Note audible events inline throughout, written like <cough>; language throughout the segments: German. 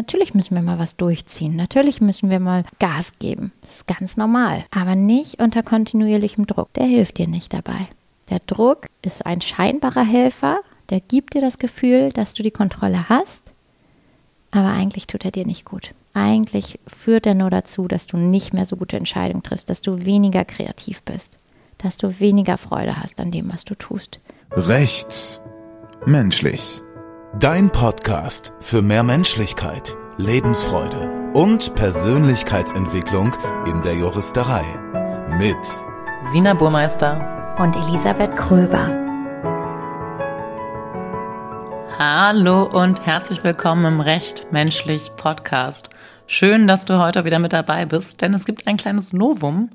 Natürlich müssen wir mal was durchziehen. Natürlich müssen wir mal Gas geben. Das ist ganz normal. Aber nicht unter kontinuierlichem Druck. Der hilft dir nicht dabei. Der Druck ist ein scheinbarer Helfer. Der gibt dir das Gefühl, dass du die Kontrolle hast. Aber eigentlich tut er dir nicht gut. Eigentlich führt er nur dazu, dass du nicht mehr so gute Entscheidungen triffst, dass du weniger kreativ bist, dass du weniger Freude hast an dem, was du tust. Recht menschlich. Dein Podcast für mehr Menschlichkeit, Lebensfreude und Persönlichkeitsentwicklung in der Juristerei. Mit Sina Burmeister und Elisabeth Kröber. Hallo und herzlich willkommen im Recht Menschlich Podcast. Schön, dass du heute wieder mit dabei bist, denn es gibt ein kleines Novum.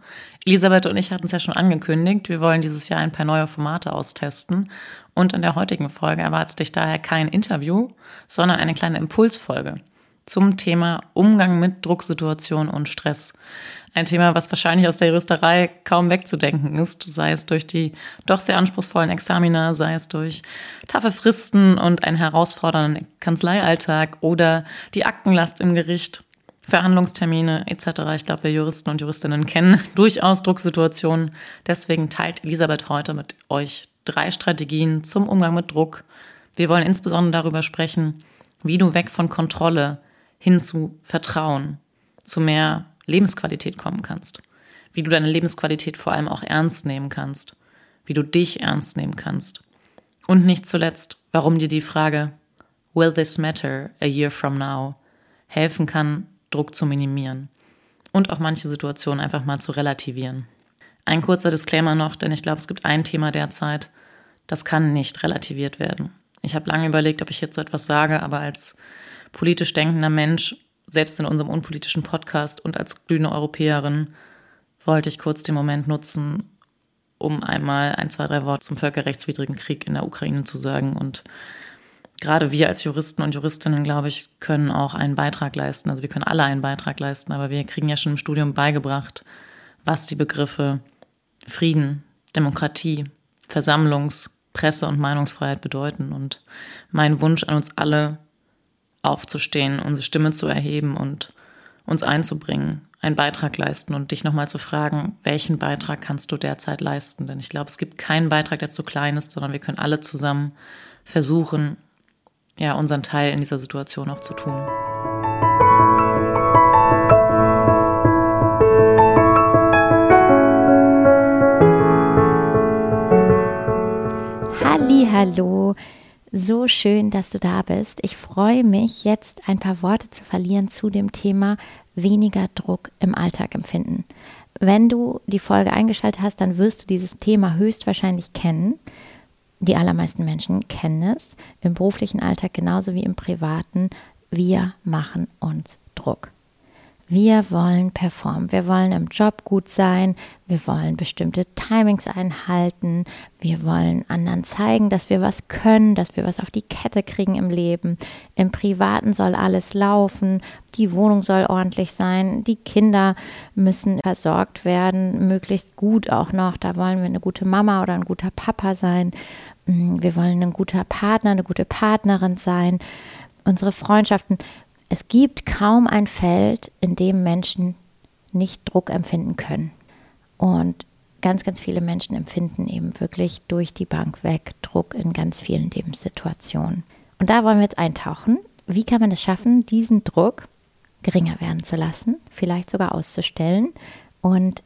Elisabeth und ich hatten es ja schon angekündigt. Wir wollen dieses Jahr ein paar neue Formate austesten. Und in der heutigen Folge erwartet dich daher kein Interview, sondern eine kleine Impulsfolge zum Thema Umgang mit Drucksituationen und Stress. Ein Thema, was wahrscheinlich aus der Juristerei kaum wegzudenken ist, sei es durch die doch sehr anspruchsvollen Examiner, sei es durch taffe Fristen und einen herausfordernden Kanzleialltag oder die Aktenlast im Gericht, Verhandlungstermine etc. Ich glaube, wir Juristen und Juristinnen kennen durchaus Drucksituationen. Deswegen teilt Elisabeth heute mit euch drei Strategien zum Umgang mit Druck. Wir wollen insbesondere darüber sprechen, wie du weg von Kontrolle hin zu Vertrauen, zu mehr Lebensqualität kommen kannst, wie du deine Lebensqualität vor allem auch ernst nehmen kannst, wie du dich ernst nehmen kannst. Und nicht zuletzt, warum dir die Frage, will this matter a year from now, helfen kann, Druck zu minimieren und auch manche Situationen einfach mal zu relativieren. Ein kurzer Disclaimer noch, denn ich glaube, es gibt ein Thema derzeit, das kann nicht relativiert werden. Ich habe lange überlegt, ob ich jetzt so etwas sage, aber als politisch denkender Mensch selbst in unserem unpolitischen Podcast und als glühende Europäerin wollte ich kurz den Moment nutzen, um einmal ein, zwei, drei Worte zum völkerrechtswidrigen Krieg in der Ukraine zu sagen. Und gerade wir als Juristen und Juristinnen, glaube ich, können auch einen Beitrag leisten. Also wir können alle einen Beitrag leisten, aber wir kriegen ja schon im Studium beigebracht, was die Begriffe Frieden, Demokratie, Versammlungs-, Presse- und Meinungsfreiheit bedeuten. Und mein Wunsch an uns alle aufzustehen, unsere Stimme zu erheben und uns einzubringen, einen Beitrag leisten und dich nochmal zu fragen, welchen Beitrag kannst du derzeit leisten? Denn ich glaube, es gibt keinen Beitrag, der zu klein ist, sondern wir können alle zusammen versuchen, ja, unseren Teil in dieser Situation auch zu tun. Halli, hallo. So schön, dass du da bist. Ich freue mich, jetzt ein paar Worte zu verlieren zu dem Thema weniger Druck im Alltag empfinden. Wenn du die Folge eingeschaltet hast, dann wirst du dieses Thema höchstwahrscheinlich kennen. Die allermeisten Menschen kennen es im beruflichen Alltag genauso wie im privaten. Wir machen uns Druck. Wir wollen performen, wir wollen im Job gut sein, wir wollen bestimmte Timings einhalten, wir wollen anderen zeigen, dass wir was können, dass wir was auf die Kette kriegen im Leben. Im Privaten soll alles laufen, die Wohnung soll ordentlich sein, die Kinder müssen versorgt werden, möglichst gut auch noch. Da wollen wir eine gute Mama oder ein guter Papa sein. Mm, wir wollen ein guter Partner, eine gute Partnerin sein. Unsere Freundschaften es gibt kaum ein Feld, in dem Menschen nicht Druck empfinden können. Und ganz, ganz viele Menschen empfinden eben wirklich durch die Bank weg Druck in ganz vielen Lebenssituationen. Und da wollen wir jetzt eintauchen. Wie kann man es schaffen, diesen Druck geringer werden zu lassen, vielleicht sogar auszustellen und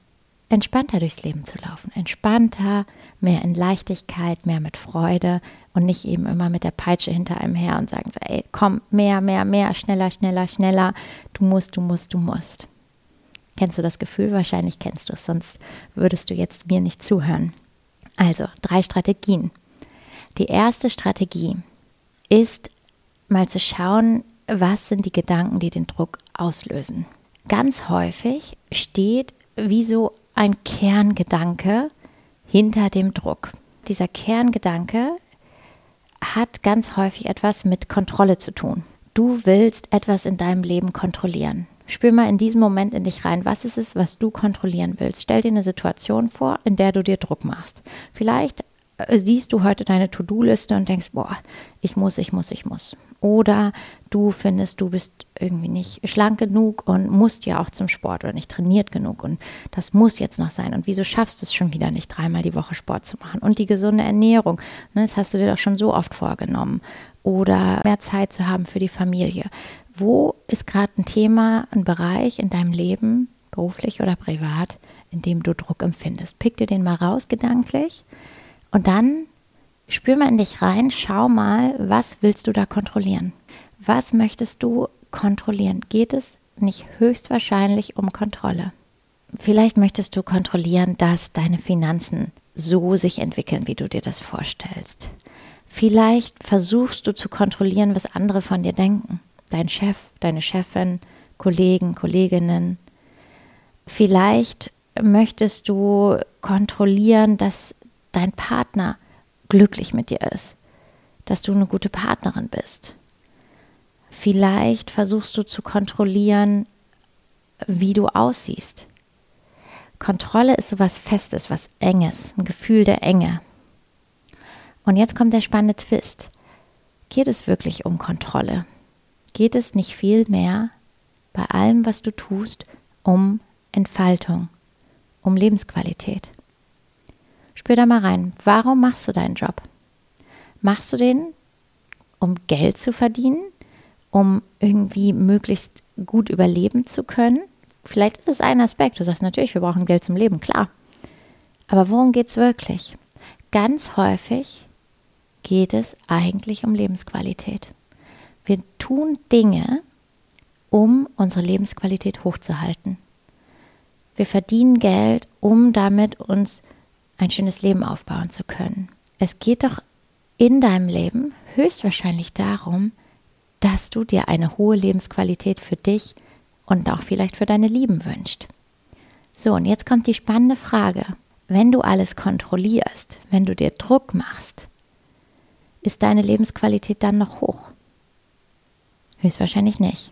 entspannter durchs Leben zu laufen. Entspannter, mehr in Leichtigkeit, mehr mit Freude und nicht eben immer mit der Peitsche hinter einem her und sagen so, ey, komm, mehr, mehr, mehr, schneller, schneller, schneller, du musst, du musst, du musst. Kennst du das Gefühl? Wahrscheinlich kennst du es, sonst würdest du jetzt mir nicht zuhören. Also, drei Strategien. Die erste Strategie ist mal zu schauen, was sind die Gedanken, die den Druck auslösen. Ganz häufig steht wie so ein Kerngedanke hinter dem Druck. Dieser Kerngedanke hat ganz häufig etwas mit Kontrolle zu tun. Du willst etwas in deinem Leben kontrollieren. Spür mal in diesem Moment in dich rein, was ist es, was du kontrollieren willst. Stell dir eine Situation vor, in der du dir Druck machst. Vielleicht siehst du heute deine To-Do-Liste und denkst, boah, ich muss, ich muss, ich muss. Oder du findest, du bist irgendwie nicht schlank genug und musst ja auch zum Sport oder nicht trainiert genug und das muss jetzt noch sein. Und wieso schaffst du es schon wieder nicht, dreimal die Woche Sport zu machen? Und die gesunde Ernährung, ne, das hast du dir doch schon so oft vorgenommen. Oder mehr Zeit zu haben für die Familie. Wo ist gerade ein Thema, ein Bereich in deinem Leben, beruflich oder privat, in dem du Druck empfindest? Pick dir den mal raus gedanklich und dann spür mal in dich rein, schau mal, was willst du da kontrollieren? Was möchtest du kontrollieren? Geht es nicht höchstwahrscheinlich um Kontrolle? Vielleicht möchtest du kontrollieren, dass deine Finanzen so sich entwickeln, wie du dir das vorstellst. Vielleicht versuchst du zu kontrollieren, was andere von dir denken. Dein Chef, deine Chefin, Kollegen, Kolleginnen. Vielleicht möchtest du kontrollieren, dass dein Partner glücklich mit dir ist, dass du eine gute Partnerin bist. Vielleicht versuchst du zu kontrollieren, wie du aussiehst. Kontrolle ist so was Festes, was Enges, ein Gefühl der Enge. Und jetzt kommt der spannende Twist. Geht es wirklich um Kontrolle? Geht es nicht viel mehr bei allem, was du tust, um Entfaltung, um Lebensqualität? Spür da mal rein. Warum machst du deinen Job? Machst du den, um Geld zu verdienen, um irgendwie möglichst gut überleben zu können? Vielleicht ist es ein Aspekt. Du sagst natürlich, wir brauchen Geld zum Leben, klar. Aber worum geht es wirklich? Ganz häufig geht es eigentlich um Lebensqualität. Wir tun Dinge, um unsere Lebensqualität hochzuhalten. Wir verdienen Geld, um damit uns zu ein schönes Leben aufbauen zu können. Es geht doch in deinem Leben höchstwahrscheinlich darum, dass du dir eine hohe Lebensqualität für dich und auch vielleicht für deine Lieben wünschst. So, und jetzt kommt die spannende Frage. Wenn du alles kontrollierst, wenn du dir Druck machst, ist deine Lebensqualität dann noch hoch? Höchstwahrscheinlich nicht.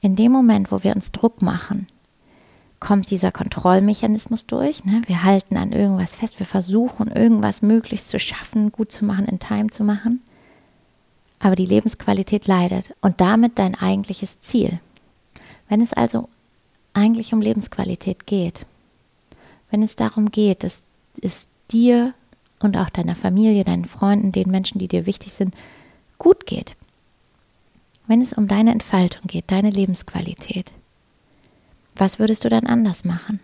In dem Moment, wo wir uns Druck machen, kommt dieser Kontrollmechanismus durch. Ne? Wir halten an irgendwas fest, wir versuchen irgendwas möglichst zu schaffen, gut zu machen, in Time zu machen. Aber die Lebensqualität leidet und damit dein eigentliches Ziel. Wenn es also eigentlich um Lebensqualität geht, wenn es darum geht, dass es dir und auch deiner Familie, deinen Freunden, den Menschen, die dir wichtig sind, gut geht, wenn es um deine Entfaltung geht, deine Lebensqualität, was würdest du dann anders machen?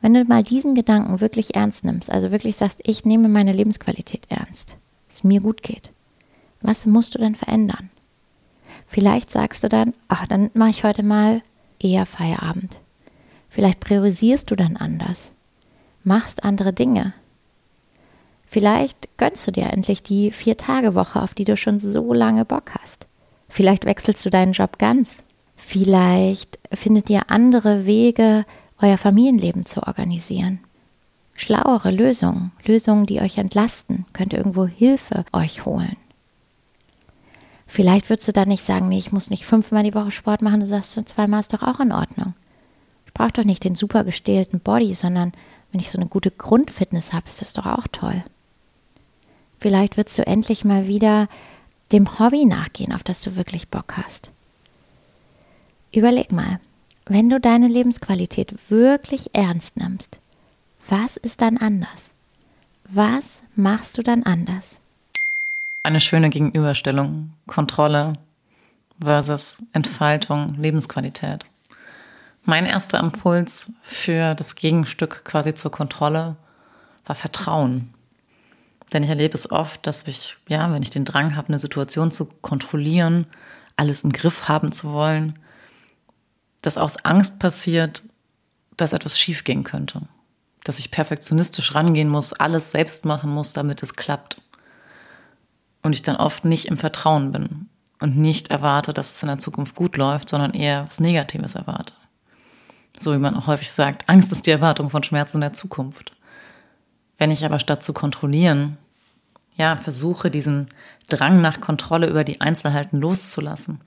Wenn du mal diesen Gedanken wirklich ernst nimmst, also wirklich sagst, ich nehme meine Lebensqualität ernst, es mir gut geht, was musst du dann verändern? Vielleicht sagst du dann, ach, dann mache ich heute mal eher Feierabend. Vielleicht priorisierst du dann anders, machst andere Dinge. Vielleicht gönnst du dir endlich die Vier-Tage-Woche, auf die du schon so lange Bock hast. Vielleicht wechselst du deinen Job ganz Vielleicht findet ihr andere Wege, euer Familienleben zu organisieren. Schlauere Lösungen, Lösungen, die euch entlasten, könnt ihr irgendwo Hilfe euch holen. Vielleicht würdest du dann nicht sagen, nee, ich muss nicht fünfmal die Woche Sport machen, du sagst, zweimal ist doch auch in Ordnung. Ich brauche doch nicht den super gestählten Body, sondern wenn ich so eine gute Grundfitness habe, ist das doch auch toll. Vielleicht würdest du endlich mal wieder dem Hobby nachgehen, auf das du wirklich Bock hast. Überleg mal, wenn du deine Lebensqualität wirklich ernst nimmst, was ist dann anders? Was machst du dann anders? Eine schöne Gegenüberstellung. Kontrolle versus Entfaltung, Lebensqualität. Mein erster Impuls für das Gegenstück quasi zur Kontrolle war Vertrauen. Denn ich erlebe es oft, dass ich, ja, wenn ich den Drang habe, eine Situation zu kontrollieren, alles im Griff haben zu wollen, dass aus Angst passiert, dass etwas schiefgehen könnte. Dass ich perfektionistisch rangehen muss, alles selbst machen muss, damit es klappt. Und ich dann oft nicht im Vertrauen bin und nicht erwarte, dass es in der Zukunft gut läuft, sondern eher was Negatives erwarte. So wie man auch häufig sagt, Angst ist die Erwartung von Schmerzen in der Zukunft. Wenn ich aber statt zu kontrollieren, ja, versuche, diesen Drang nach Kontrolle über die Einzelheiten loszulassen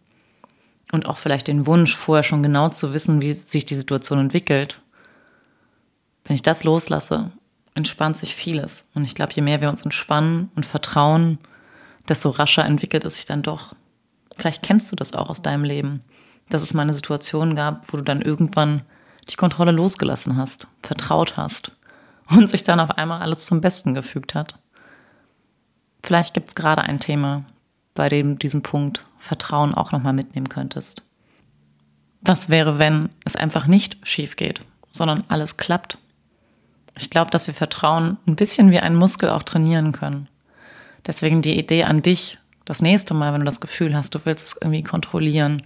und auch vielleicht den Wunsch, vorher schon genau zu wissen, wie sich die Situation entwickelt, wenn ich das loslasse entspannt sich vieles. Und ich glaube, je mehr wir uns entspannen und vertrauen, desto rascher entwickelt es sich dann doch. Vielleicht kennst du das auch aus deinem Leben, dass es mal eine Situation gab, wo du dann irgendwann die Kontrolle losgelassen hast, vertraut hast und sich dann auf einmal alles zum Besten gefügt hat. Vielleicht gibt es gerade ein Thema, bei dem du diesen Punkt Vertrauen auch nochmal mitnehmen könntest. Was wäre, wenn es einfach nicht schief geht, sondern alles klappt? Ich glaube, dass wir Vertrauen ein bisschen wie einen Muskel auch trainieren können. Deswegen die Idee an dich, das nächste Mal, wenn du das Gefühl hast, du willst es irgendwie kontrollieren,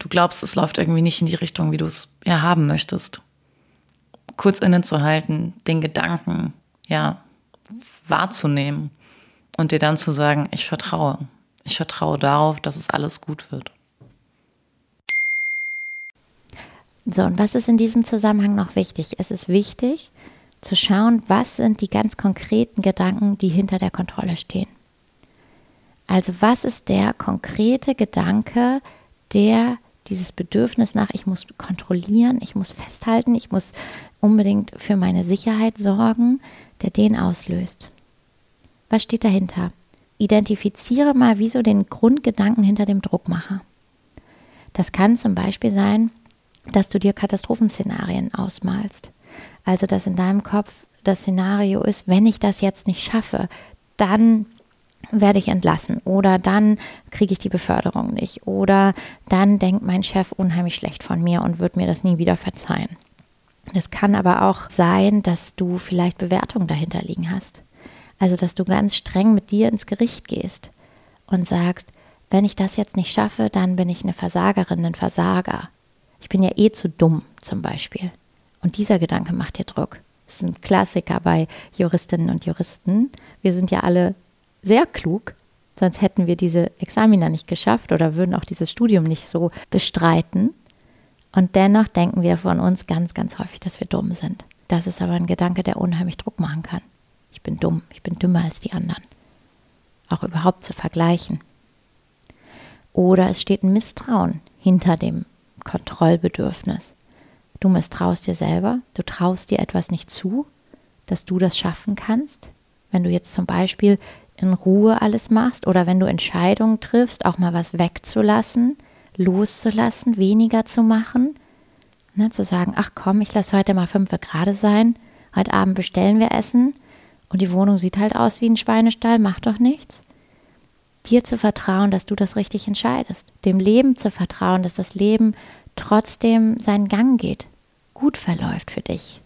du glaubst, es läuft irgendwie nicht in die Richtung, wie du es ja haben möchtest. Kurz innezuhalten, den Gedanken, ja, wahrzunehmen und dir dann zu sagen, ich vertraue. Ich vertraue darauf, dass es alles gut wird. So, und was ist in diesem Zusammenhang noch wichtig? Es ist wichtig zu schauen, was sind die ganz konkreten Gedanken, die hinter der Kontrolle stehen. Also was ist der konkrete Gedanke, der dieses Bedürfnis nach, ich muss kontrollieren, ich muss festhalten, ich muss unbedingt für meine Sicherheit sorgen, der den auslöst. Was steht dahinter? Identifiziere mal wieso den Grundgedanken hinter dem Druckmacher. Das kann zum Beispiel sein, dass du dir Katastrophenszenarien ausmalst. Also, dass in deinem Kopf das Szenario ist, wenn ich das jetzt nicht schaffe, dann werde ich entlassen oder dann kriege ich die Beförderung nicht oder dann denkt mein Chef unheimlich schlecht von mir und wird mir das nie wieder verzeihen. Es kann aber auch sein, dass du vielleicht Bewertungen dahinter liegen hast. Also, dass du ganz streng mit dir ins Gericht gehst und sagst, wenn ich das jetzt nicht schaffe, dann bin ich eine Versagerin, ein Versager. Ich bin ja eh zu dumm zum Beispiel. Und dieser Gedanke macht dir Druck. Das ist ein Klassiker bei Juristinnen und Juristen. Wir sind ja alle sehr klug, sonst hätten wir diese Examiner nicht geschafft oder würden auch dieses Studium nicht so bestreiten. Und dennoch denken wir von uns ganz, ganz häufig, dass wir dumm sind. Das ist aber ein Gedanke, der unheimlich Druck machen kann. Ich bin dumm, ich bin dümmer als die anderen. Auch überhaupt zu vergleichen. Oder es steht ein Misstrauen hinter dem Kontrollbedürfnis. Du misstraust dir selber, du traust dir etwas nicht zu, dass du das schaffen kannst. Wenn du jetzt zum Beispiel in Ruhe alles machst oder wenn du Entscheidungen triffst, auch mal was wegzulassen, loszulassen, weniger zu machen, ne, zu sagen, ach komm, ich lasse heute mal fünf gerade sein, heute Abend bestellen wir Essen und die Wohnung sieht halt aus wie ein Schweinestall, macht doch nichts. Dir zu vertrauen, dass du das richtig entscheidest, dem Leben zu vertrauen, dass das Leben trotzdem seinen Gang geht, gut verläuft für dich.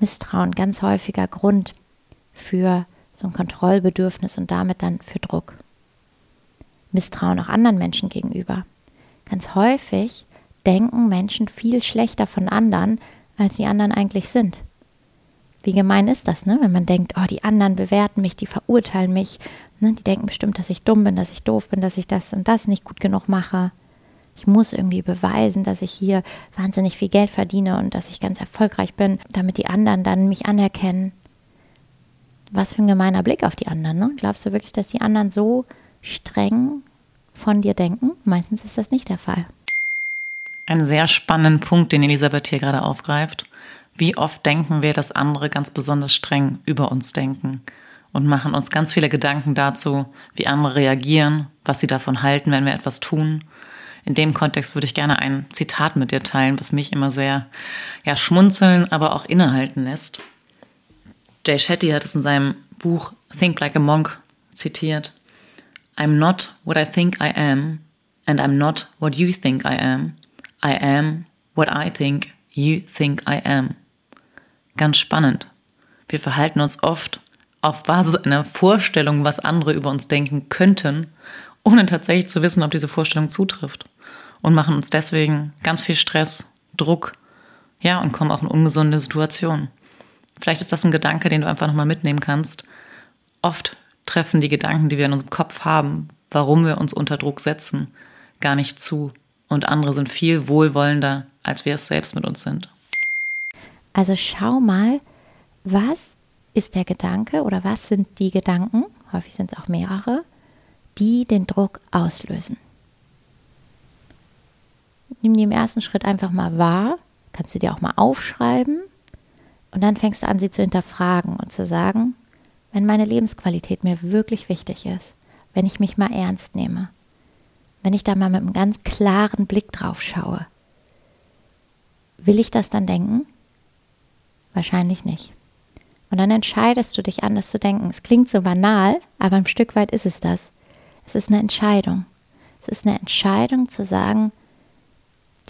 Misstrauen, ganz häufiger Grund für so ein Kontrollbedürfnis und damit dann für Druck. Misstrauen auch anderen Menschen gegenüber. Ganz häufig denken Menschen viel schlechter von anderen, als die anderen eigentlich sind. Wie gemein ist das, ne? wenn man denkt, oh, die anderen bewerten mich, die verurteilen mich, ne? die denken bestimmt, dass ich dumm bin, dass ich doof bin, dass ich das und das nicht gut genug mache. Ich muss irgendwie beweisen, dass ich hier wahnsinnig viel Geld verdiene und dass ich ganz erfolgreich bin, damit die anderen dann mich anerkennen. Was für ein gemeiner Blick auf die anderen. Ne? Glaubst du wirklich, dass die anderen so streng von dir denken? Meistens ist das nicht der Fall. Ein sehr spannenden Punkt, den Elisabeth hier gerade aufgreift. Wie oft denken wir, dass andere ganz besonders streng über uns denken und machen uns ganz viele Gedanken dazu, wie andere reagieren, was sie davon halten, wenn wir etwas tun in dem Kontext würde ich gerne ein Zitat mit dir teilen, was mich immer sehr ja, schmunzeln, aber auch innehalten lässt. Jay Shetty hat es in seinem Buch Think Like a Monk zitiert. I'm not what I think I am, and I'm not what you think I am. I am what I think you think I am. Ganz spannend. Wir verhalten uns oft auf Basis einer Vorstellung, was andere über uns denken könnten, ohne tatsächlich zu wissen, ob diese Vorstellung zutrifft und machen uns deswegen ganz viel Stress, Druck, ja, und kommen auch in ungesunde Situationen. Vielleicht ist das ein Gedanke, den du einfach nochmal mitnehmen kannst. Oft treffen die Gedanken, die wir in unserem Kopf haben, warum wir uns unter Druck setzen, gar nicht zu. Und andere sind viel wohlwollender, als wir es selbst mit uns sind. Also schau mal, was ist der Gedanke oder was sind die Gedanken, häufig sind es auch mehrere, die den Druck auslösen nimm die im ersten Schritt einfach mal wahr. Kannst du dir auch mal aufschreiben Und dann fängst du an, sie zu hinterfragen und zu sagen, wenn meine Lebensqualität mir wirklich wichtig ist, wenn ich mich mal ernst nehme, wenn ich da mal mit einem ganz klaren Blick drauf schaue, will ich das dann denken? Wahrscheinlich nicht. Und dann entscheidest du dich anders zu denken. Es klingt so banal, aber ein Stück weit ist es das. Es ist eine Entscheidung. Es ist eine Entscheidung zu sagen,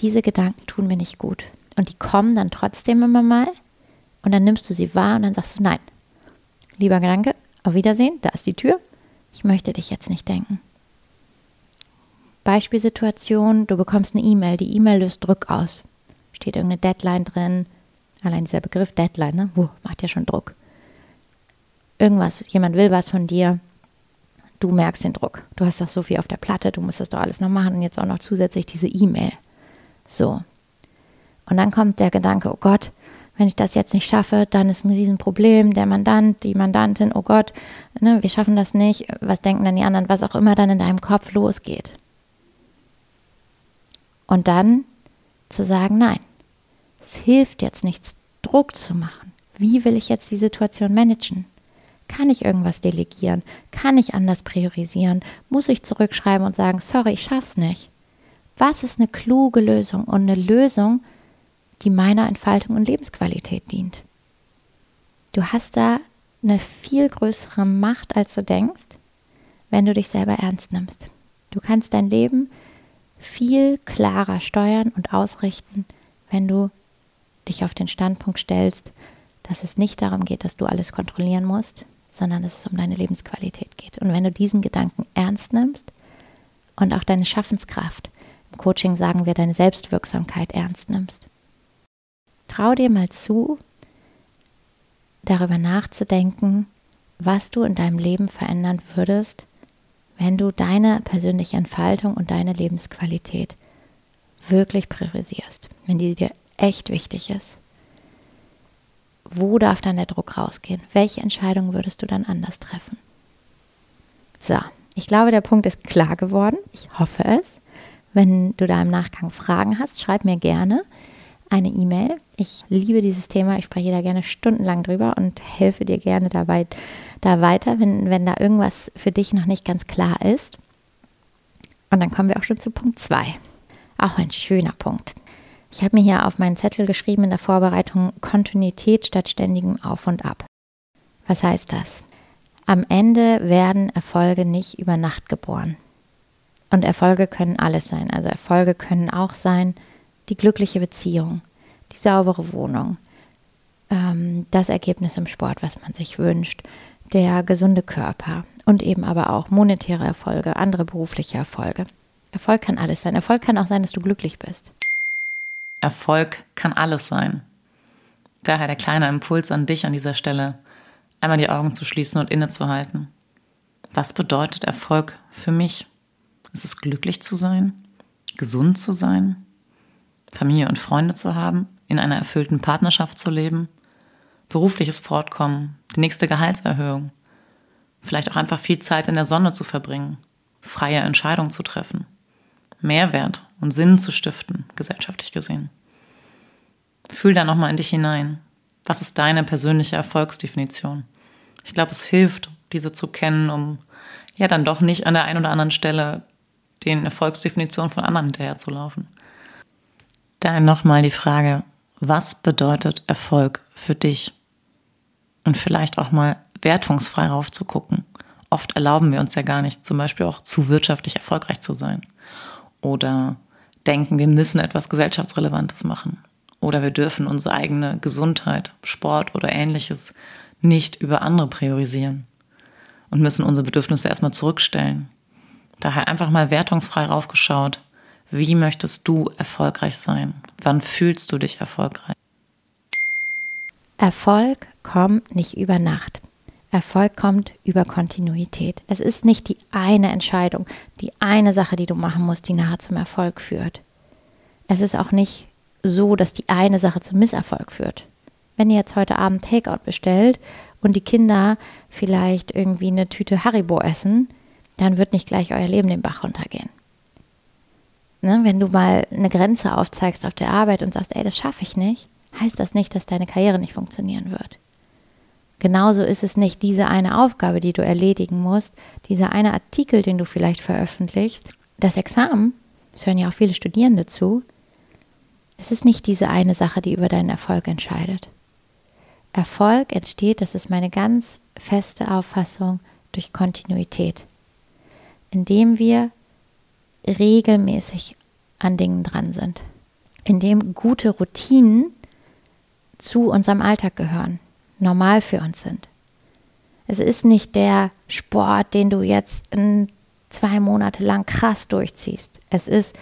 diese Gedanken tun mir nicht gut. Und die kommen dann trotzdem immer mal. Und dann nimmst du sie wahr und dann sagst du, nein, lieber Gedanke, auf Wiedersehen, da ist die Tür. Ich möchte dich jetzt nicht denken. Beispielsituation, du bekommst eine E-Mail, die E-Mail löst Druck aus. Steht irgendeine Deadline drin. Allein dieser Begriff Deadline, ne? Uh, macht ja schon Druck. Irgendwas, jemand will was von dir du merkst den Druck. Du hast doch so viel auf der Platte, du musst das doch alles noch machen und jetzt auch noch zusätzlich diese E-Mail. So. Und dann kommt der Gedanke, oh Gott, wenn ich das jetzt nicht schaffe, dann ist ein Riesenproblem. Der Mandant, die Mandantin, oh Gott, ne, wir schaffen das nicht. Was denken dann die anderen? Was auch immer dann in deinem Kopf losgeht. Und dann zu sagen, nein, es hilft jetzt nichts, Druck zu machen. Wie will ich jetzt die Situation managen? Kann ich irgendwas delegieren? Kann ich anders priorisieren? Muss ich zurückschreiben und sagen, sorry, ich schaff's nicht? Was ist eine kluge Lösung und eine Lösung, die meiner Entfaltung und Lebensqualität dient? Du hast da eine viel größere Macht, als du denkst, wenn du dich selber ernst nimmst. Du kannst dein Leben viel klarer steuern und ausrichten, wenn du dich auf den Standpunkt stellst, dass es nicht darum geht, dass du alles kontrollieren musst, sondern dass es um deine Lebensqualität geht. Und wenn du diesen Gedanken ernst nimmst und auch deine Schaffenskraft, im Coaching sagen wir deine Selbstwirksamkeit ernst nimmst, trau dir mal zu, darüber nachzudenken, was du in deinem Leben verändern würdest, wenn du deine persönliche Entfaltung und deine Lebensqualität wirklich priorisierst, wenn die dir echt wichtig ist wo darf dann der Druck rausgehen? Welche Entscheidungen würdest du dann anders treffen? So, ich glaube, der Punkt ist klar geworden. Ich hoffe es. Wenn du da im Nachgang Fragen hast, schreib mir gerne eine E-Mail. Ich liebe dieses Thema. Ich spreche da gerne stundenlang drüber und helfe dir gerne dabei da weiter, wenn, wenn da irgendwas für dich noch nicht ganz klar ist. Und dann kommen wir auch schon zu Punkt 2. Auch ein schöner Punkt. Ich habe mir hier auf meinen Zettel geschrieben in der Vorbereitung Kontinuität statt ständigem Auf und Ab. Was heißt das? Am Ende werden Erfolge nicht über Nacht geboren. Und Erfolge können alles sein. Also Erfolge können auch sein die glückliche Beziehung, die saubere Wohnung, ähm, das Ergebnis im Sport, was man sich wünscht, der gesunde Körper und eben aber auch monetäre Erfolge, andere berufliche Erfolge. Erfolg kann alles sein. Erfolg kann auch sein, dass du glücklich bist. Erfolg kann alles sein. Daher der kleine Impuls an dich an dieser Stelle, einmal die Augen zu schließen und innezuhalten. Was bedeutet Erfolg für mich? Ist es glücklich zu sein? Gesund zu sein? Familie und Freunde zu haben? In einer erfüllten Partnerschaft zu leben? Berufliches Fortkommen? Die nächste Gehaltserhöhung? Vielleicht auch einfach viel Zeit in der Sonne zu verbringen? Freie Entscheidungen zu treffen? Mehrwert und Sinn zu stiften, gesellschaftlich gesehen. Fühl da nochmal in dich hinein. Was ist deine persönliche Erfolgsdefinition? Ich glaube, es hilft, diese zu kennen, um ja dann doch nicht an der einen oder anderen Stelle den Erfolgsdefinitionen von anderen hinterherzulaufen. Daher nochmal die Frage, was bedeutet Erfolg für dich? Und vielleicht auch mal wertungsfrei raufzugucken. Oft erlauben wir uns ja gar nicht, zum Beispiel auch zu wirtschaftlich erfolgreich zu sein oder denken, wir müssen etwas Gesellschaftsrelevantes machen oder wir dürfen unsere eigene Gesundheit, Sport oder ähnliches nicht über andere priorisieren und müssen unsere Bedürfnisse erstmal zurückstellen. Daher einfach mal wertungsfrei raufgeschaut, wie möchtest du erfolgreich sein? Wann fühlst du dich erfolgreich? Erfolg kommt nicht über Nacht. Erfolg kommt über Kontinuität. Es ist nicht die eine Entscheidung, die eine Sache, die du machen musst, die nachher zum Erfolg führt. Es ist auch nicht so, dass die eine Sache zum Misserfolg führt. Wenn ihr jetzt heute Abend Takeout bestellt und die Kinder vielleicht irgendwie eine Tüte Haribo essen, dann wird nicht gleich euer Leben den Bach runtergehen. Ne? Wenn du mal eine Grenze aufzeigst auf der Arbeit und sagst, ey, das schaffe ich nicht, heißt das nicht, dass deine Karriere nicht funktionieren wird. Genauso ist es nicht diese eine Aufgabe, die du erledigen musst, dieser eine Artikel, den du vielleicht veröffentlichst, das Examen, es hören ja auch viele Studierende zu, es ist nicht diese eine Sache, die über deinen Erfolg entscheidet. Erfolg entsteht, das ist meine ganz feste Auffassung, durch Kontinuität, indem wir regelmäßig an Dingen dran sind, indem gute Routinen zu unserem Alltag gehören, normal für uns sind. Es ist nicht der Sport, den du jetzt zwei Monate lang krass durchziehst. Es ist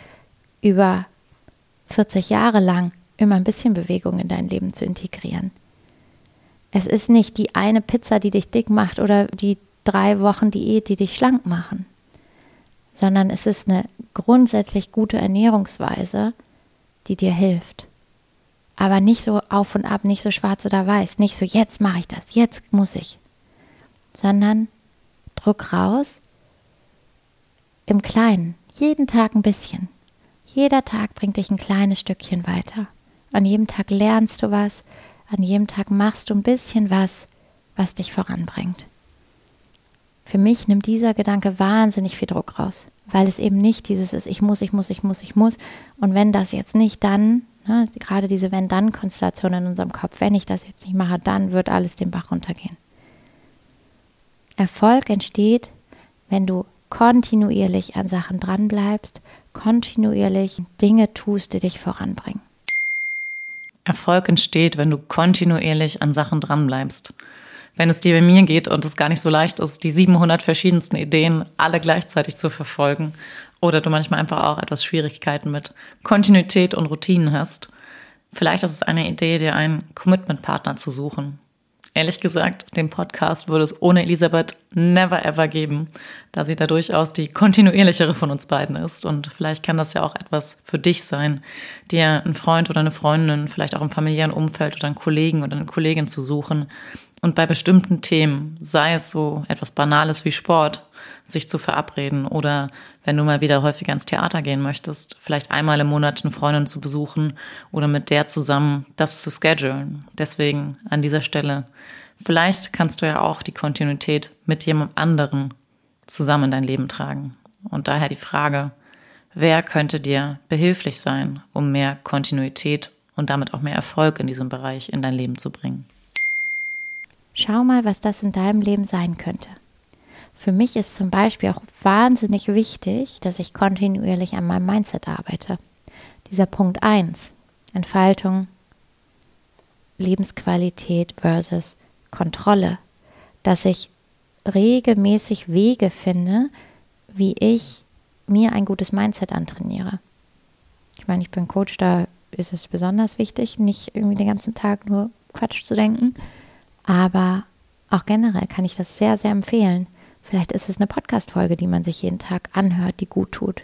über 40 Jahre lang immer ein bisschen Bewegung in dein Leben zu integrieren. Es ist nicht die eine Pizza, die dich dick macht oder die drei Wochen Diät, die dich schlank machen, sondern es ist eine grundsätzlich gute Ernährungsweise, die dir hilft. Aber nicht so auf und ab, nicht so schwarz oder weiß, nicht so jetzt mache ich das, jetzt muss ich, sondern druck raus im Kleinen, jeden Tag ein bisschen. Jeder Tag bringt dich ein kleines Stückchen weiter. An jedem Tag lernst du was, an jedem Tag machst du ein bisschen was, was dich voranbringt. Für mich nimmt dieser Gedanke wahnsinnig viel Druck raus, weil es eben nicht dieses ist, ich muss, ich muss, ich muss, ich muss. Und wenn das jetzt nicht, dann, ne, gerade diese Wenn-Dann-Konstellation in unserem Kopf, wenn ich das jetzt nicht mache, dann wird alles den Bach runtergehen. Erfolg entsteht, wenn du kontinuierlich an Sachen dranbleibst, kontinuierlich Dinge tust, die dich voranbringen. Erfolg entsteht, wenn du kontinuierlich an Sachen dranbleibst. Wenn es dir bei mir geht und es gar nicht so leicht ist, die 700 verschiedensten Ideen alle gleichzeitig zu verfolgen oder du manchmal einfach auch etwas Schwierigkeiten mit Kontinuität und Routinen hast, vielleicht ist es eine Idee, dir einen Commitment-Partner zu suchen. Ehrlich gesagt, den Podcast würde es ohne Elisabeth never ever geben, da sie da durchaus die kontinuierlichere von uns beiden ist. Und vielleicht kann das ja auch etwas für dich sein, dir einen Freund oder eine Freundin, vielleicht auch im familiären Umfeld oder einen Kollegen oder eine Kollegin zu suchen, und bei bestimmten Themen, sei es so etwas Banales wie Sport, sich zu verabreden oder wenn du mal wieder häufiger ins Theater gehen möchtest, vielleicht einmal im Monat eine Freundin zu besuchen oder mit der zusammen das zu schedulen. Deswegen an dieser Stelle, vielleicht kannst du ja auch die Kontinuität mit jemand anderen zusammen in dein Leben tragen. Und daher die Frage, wer könnte dir behilflich sein, um mehr Kontinuität und damit auch mehr Erfolg in diesem Bereich in dein Leben zu bringen? Schau mal, was das in deinem Leben sein könnte. Für mich ist zum Beispiel auch wahnsinnig wichtig, dass ich kontinuierlich an meinem Mindset arbeite. Dieser Punkt 1, Entfaltung, Lebensqualität versus Kontrolle, dass ich regelmäßig Wege finde, wie ich mir ein gutes Mindset antrainiere. Ich meine, ich bin Coach, da ist es besonders wichtig, nicht irgendwie den ganzen Tag nur Quatsch zu denken, aber auch generell kann ich das sehr, sehr empfehlen. Vielleicht ist es eine Podcast-Folge, die man sich jeden Tag anhört, die gut tut.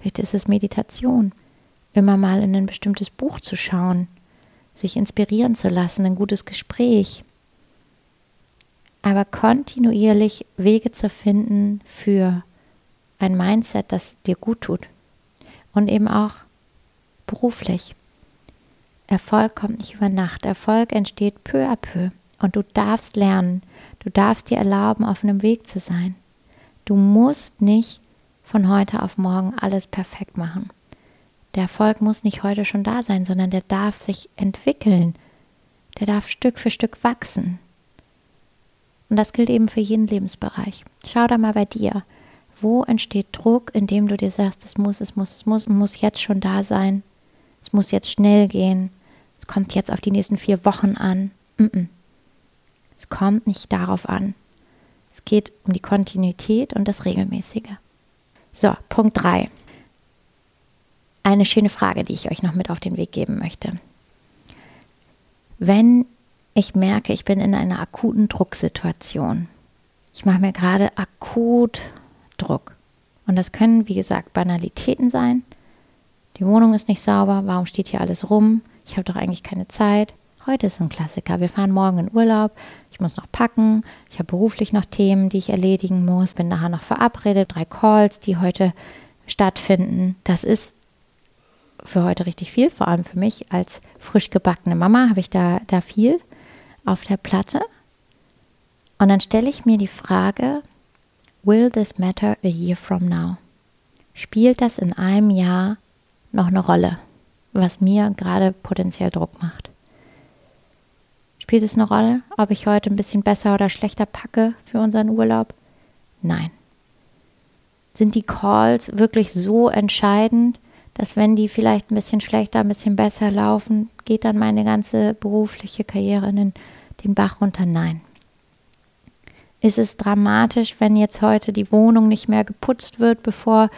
Vielleicht ist es Meditation. Immer mal in ein bestimmtes Buch zu schauen, sich inspirieren zu lassen, ein gutes Gespräch. Aber kontinuierlich Wege zu finden für ein Mindset, das dir gut tut. Und eben auch beruflich. Erfolg kommt nicht über Nacht. Erfolg entsteht peu à peu. Und du darfst lernen, du darfst dir erlauben, auf einem Weg zu sein. Du musst nicht von heute auf morgen alles perfekt machen. Der Erfolg muss nicht heute schon da sein, sondern der darf sich entwickeln. Der darf Stück für Stück wachsen. Und das gilt eben für jeden Lebensbereich. Schau da mal bei dir. Wo entsteht Druck, indem du dir sagst, es muss, es muss, es muss, es muss jetzt schon da sein. Es muss jetzt schnell gehen. Es kommt jetzt auf die nächsten vier Wochen an. Mm -mm. Es kommt nicht darauf an. Es geht um die Kontinuität und das Regelmäßige. So, Punkt 3. Eine schöne Frage, die ich euch noch mit auf den Weg geben möchte. Wenn ich merke, ich bin in einer akuten Drucksituation, ich mache mir gerade akut Druck. Und das können, wie gesagt, Banalitäten sein. Die Wohnung ist nicht sauber, warum steht hier alles rum? Ich habe doch eigentlich keine Zeit. Heute ist ein Klassiker. Wir fahren morgen in Urlaub. Ich muss noch packen. Ich habe beruflich noch Themen, die ich erledigen muss. Bin nachher noch verabredet. Drei Calls, die heute stattfinden. Das ist für heute richtig viel, vor allem für mich als frisch gebackene Mama habe ich da, da viel auf der Platte. Und dann stelle ich mir die Frage, will this matter a year from now? Spielt das in einem Jahr noch eine Rolle, was mir gerade potenziell Druck macht? Spielt es eine Rolle, ob ich heute ein bisschen besser oder schlechter packe für unseren Urlaub? Nein. Sind die Calls wirklich so entscheidend, dass wenn die vielleicht ein bisschen schlechter, ein bisschen besser laufen, geht dann meine ganze berufliche Karriere in den, Bach runter? Nein. Ist es dramatisch, wenn jetzt heute die Wohnung nicht mehr geputzt wird, bevor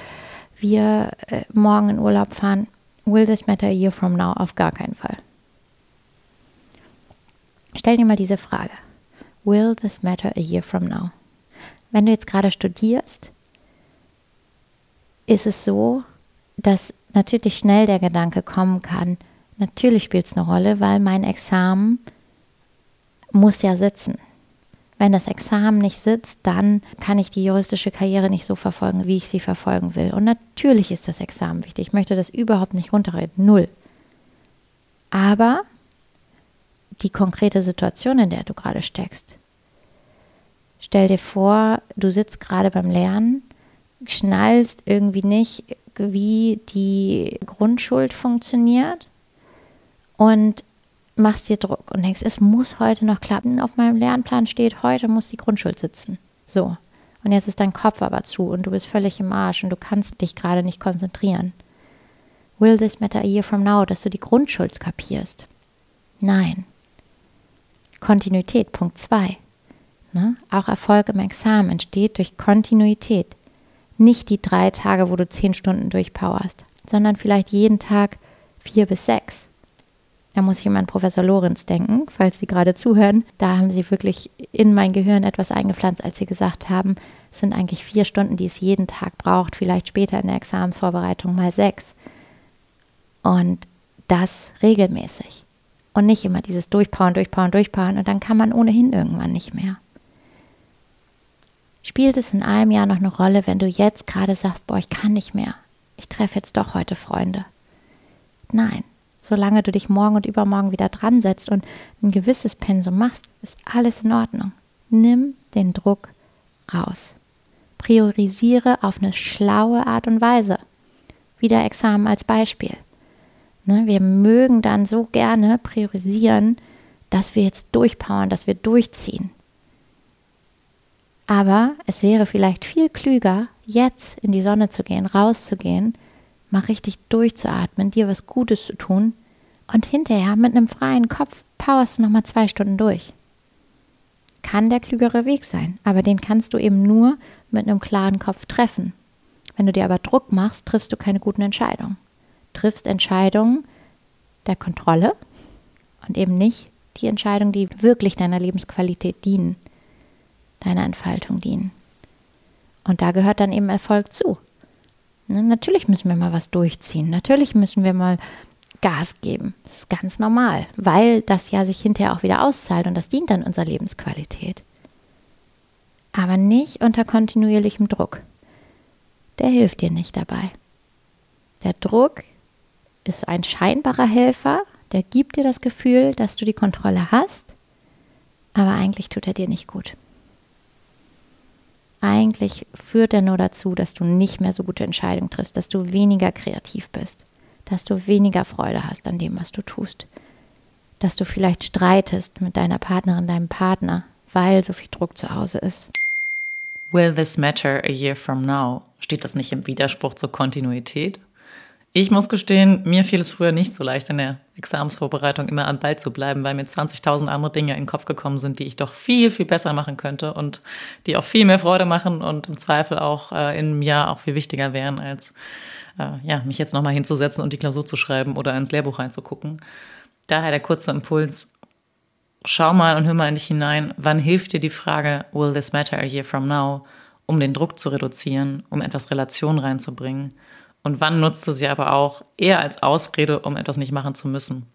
wir äh, morgen in Urlaub fahren? Will this matter a year from now? Auf gar keinen Fall. Stell dir mal diese Frage. Will this matter a year from now? Wenn du jetzt gerade studierst, ist es so, dass natürlich schnell der Gedanke kommen kann, natürlich spielt es eine Rolle, weil mein Examen muss ja sitzen. Wenn das Examen nicht sitzt, dann kann ich die juristische Karriere nicht so verfolgen, wie ich sie verfolgen will. Und natürlich ist das Examen wichtig. Ich möchte das überhaupt nicht runterreden. Null. Aber die konkrete Situation, in der du gerade steckst. Stell dir vor, du sitzt gerade beim Lernen, schnallst irgendwie nicht, wie die Grundschuld funktioniert und machst dir Druck und denkst, es muss heute noch klappen. Auf meinem Lernplan steht, heute muss die Grundschuld sitzen. So. Und jetzt ist dein Kopf aber zu und du bist völlig im Arsch und du kannst dich gerade nicht konzentrieren. Will this matter a year from now, dass du die Grundschuld kapierst? Nein. Kontinuität, Punkt 2. Ne? Auch Erfolg im Examen entsteht durch Kontinuität. Nicht die drei Tage, wo du zehn Stunden durchpowerst, sondern vielleicht jeden Tag vier bis sechs. Da muss ich immer an Professor Lorenz denken, falls Sie gerade zuhören. Da haben Sie wirklich in mein Gehirn etwas eingepflanzt, als Sie gesagt haben, es sind eigentlich vier Stunden, die es jeden Tag braucht, vielleicht später in der Examensvorbereitung mal sechs. Und das regelmäßig. Und nicht immer dieses Durchpowern, Durchpowern, Durchpowern und dann kann man ohnehin irgendwann nicht mehr. Spielt es in einem Jahr noch eine Rolle, wenn du jetzt gerade sagst, boah, ich kann nicht mehr. Ich treffe jetzt doch heute Freunde. Nein, solange du dich morgen und übermorgen wieder dran setzt und ein gewisses Pensum machst, ist alles in Ordnung. Nimm den Druck raus. Priorisiere auf eine schlaue Art und Weise. Wieder Examen als Beispiel. Ne, wir mögen dann so gerne priorisieren, dass wir jetzt durchpowern, dass wir durchziehen. Aber es wäre vielleicht viel klüger, jetzt in die Sonne zu gehen, rauszugehen, mal richtig durchzuatmen, dir was Gutes zu tun und hinterher mit einem freien Kopf powerst du nochmal zwei Stunden durch. Kann der klügere Weg sein, aber den kannst du eben nur mit einem klaren Kopf treffen. Wenn du dir aber Druck machst, triffst du keine guten Entscheidungen. Triffst Entscheidungen der Kontrolle und eben nicht die Entscheidungen, die wirklich deiner Lebensqualität dienen deiner Entfaltung dienen. Und da gehört dann eben Erfolg zu. Ne? Natürlich müssen wir mal was durchziehen. Natürlich müssen wir mal Gas geben. Das ist ganz normal, weil das ja sich hinterher auch wieder auszahlt und das dient dann unserer Lebensqualität. Aber nicht unter kontinuierlichem Druck. Der hilft dir nicht dabei. Der Druck ist ein scheinbarer Helfer, der gibt dir das Gefühl, dass du die Kontrolle hast, aber eigentlich tut er dir nicht gut eigentlich führt er nur dazu, dass du nicht mehr so gute Entscheidungen triffst, dass du weniger kreativ bist, dass du weniger Freude hast an dem, was du tust, dass du vielleicht streitest mit deiner Partnerin, deinem Partner, weil so viel Druck zu Hause ist. Will this matter a year from now? Steht das nicht im Widerspruch zur Kontinuität? Ich muss gestehen, mir fiel es früher nicht so leicht, in der Examensvorbereitung immer am Ball zu bleiben, weil mir 20.000 andere Dinge in den Kopf gekommen sind, die ich doch viel, viel besser machen könnte und die auch viel mehr Freude machen und im Zweifel auch äh, in einem Jahr auch viel wichtiger wären, als äh, ja, mich jetzt nochmal hinzusetzen und die Klausur zu schreiben oder ins Lehrbuch reinzugucken. Daher der kurze Impuls, schau mal und hör mal in dich hinein, wann hilft dir die Frage, will this matter a year from now, um den Druck zu reduzieren, um etwas Relation reinzubringen – und wann nutzt du sie aber auch eher als Ausrede, um etwas nicht machen zu müssen?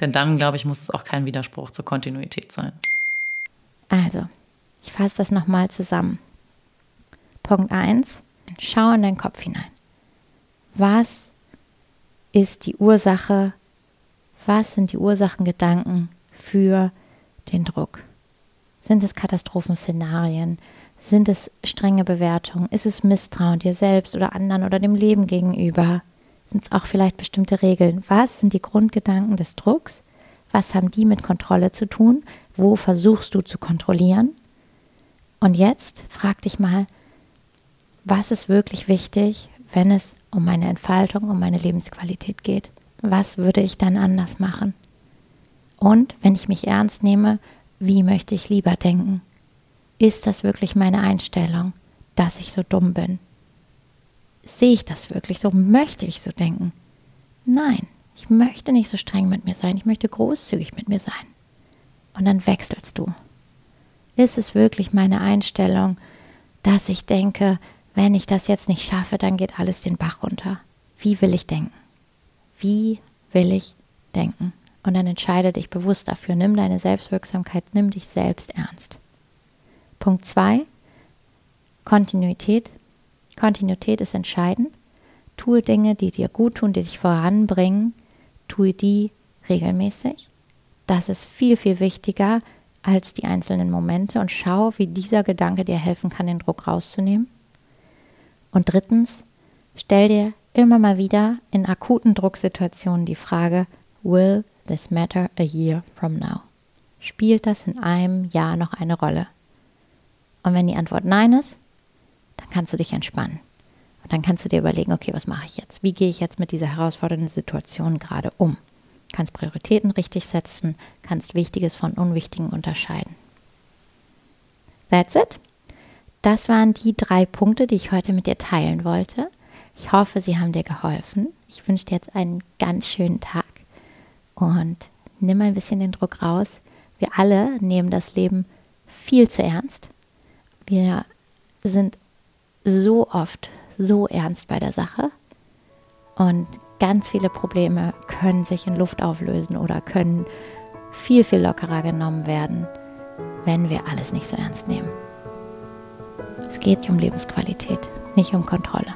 Denn dann, glaube ich, muss es auch kein Widerspruch zur Kontinuität sein. Also, ich fasse das nochmal zusammen. Punkt 1. Schau in deinen Kopf hinein. Was ist die Ursache, was sind die Ursachengedanken für den Druck? Sind es Katastrophenszenarien? Sind es strenge Bewertungen? Ist es Misstrauen dir selbst oder anderen oder dem Leben gegenüber? Sind es auch vielleicht bestimmte Regeln? Was sind die Grundgedanken des Drucks? Was haben die mit Kontrolle zu tun? Wo versuchst du zu kontrollieren? Und jetzt frag dich mal, was ist wirklich wichtig, wenn es um meine Entfaltung, um meine Lebensqualität geht? Was würde ich dann anders machen? Und wenn ich mich ernst nehme, wie möchte ich lieber denken? Ist das wirklich meine Einstellung, dass ich so dumm bin? Sehe ich das wirklich so? Möchte ich so denken? Nein, ich möchte nicht so streng mit mir sein, ich möchte großzügig mit mir sein. Und dann wechselst du. Ist es wirklich meine Einstellung, dass ich denke, wenn ich das jetzt nicht schaffe, dann geht alles den Bach runter? Wie will ich denken? Wie will ich denken? Und dann entscheide dich bewusst dafür. Nimm deine Selbstwirksamkeit, nimm dich selbst ernst. Punkt 2. Kontinuität. Kontinuität ist entscheidend. Tue Dinge, die dir gut tun, die dich voranbringen. Tue die regelmäßig. Das ist viel, viel wichtiger als die einzelnen Momente und schau, wie dieser Gedanke dir helfen kann, den Druck rauszunehmen. Und drittens, stell dir immer mal wieder in akuten Drucksituationen die Frage, will this matter a year from now? Spielt das in einem Jahr noch eine Rolle? Und wenn die Antwort Nein ist, dann kannst du dich entspannen. Und dann kannst du dir überlegen, okay, was mache ich jetzt? Wie gehe ich jetzt mit dieser herausfordernden Situation gerade um? Kannst Prioritäten richtig setzen, kannst Wichtiges von Unwichtigen unterscheiden. That's it. Das waren die drei Punkte, die ich heute mit dir teilen wollte. Ich hoffe, sie haben dir geholfen. Ich wünsche dir jetzt einen ganz schönen Tag und nimm ein bisschen den Druck raus. Wir alle nehmen das Leben viel zu ernst. Wir sind so oft so ernst bei der Sache und ganz viele Probleme können sich in Luft auflösen oder können viel, viel lockerer genommen werden, wenn wir alles nicht so ernst nehmen. Es geht um Lebensqualität, nicht um Kontrolle.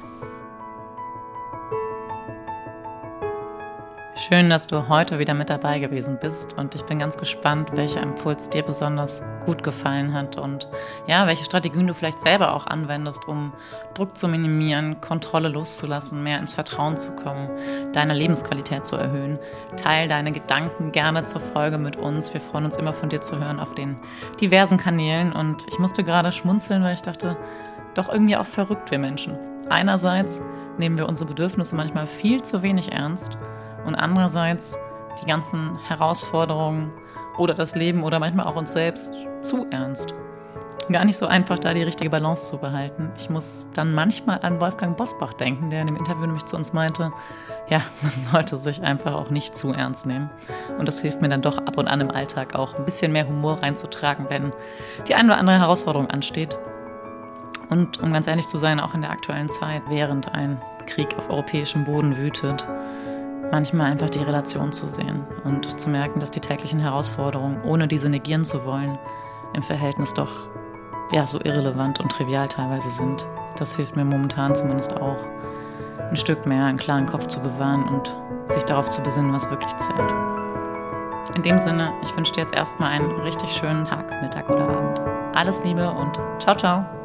Schön, dass du heute wieder mit dabei gewesen bist und ich bin ganz gespannt, welcher Impuls dir besonders gut gefallen hat und ja, welche Strategien du vielleicht selber auch anwendest, um Druck zu minimieren, Kontrolle loszulassen, mehr ins Vertrauen zu kommen, deine Lebensqualität zu erhöhen. Teil deine Gedanken gerne zur Folge mit uns. Wir freuen uns immer von dir zu hören auf den diversen Kanälen und ich musste gerade schmunzeln, weil ich dachte, doch irgendwie auch verrückt wir Menschen. Einerseits nehmen wir unsere Bedürfnisse manchmal viel zu wenig ernst und andererseits die ganzen Herausforderungen oder das Leben oder manchmal auch uns selbst zu ernst. Gar nicht so einfach, da die richtige Balance zu behalten. Ich muss dann manchmal an Wolfgang Bosbach denken, der in dem Interview nämlich zu uns meinte, ja, <laughs> man sollte sich einfach auch nicht zu ernst nehmen. Und das hilft mir dann doch ab und an im Alltag auch ein bisschen mehr Humor reinzutragen, wenn die eine oder andere Herausforderung ansteht. Und um ganz ehrlich zu sein, auch in der aktuellen Zeit, während ein Krieg auf europäischem Boden wütet, manchmal einfach die Relation zu sehen und zu merken, dass die täglichen Herausforderungen, ohne diese negieren zu wollen, im Verhältnis doch ja so irrelevant und trivial teilweise sind. Das hilft mir momentan zumindest auch, ein Stück mehr einen klaren Kopf zu bewahren und sich darauf zu besinnen, was wirklich zählt. In dem Sinne, ich wünsche dir jetzt erstmal einen richtig schönen Tag, Mittag oder Abend. Alles Liebe und ciao, ciao.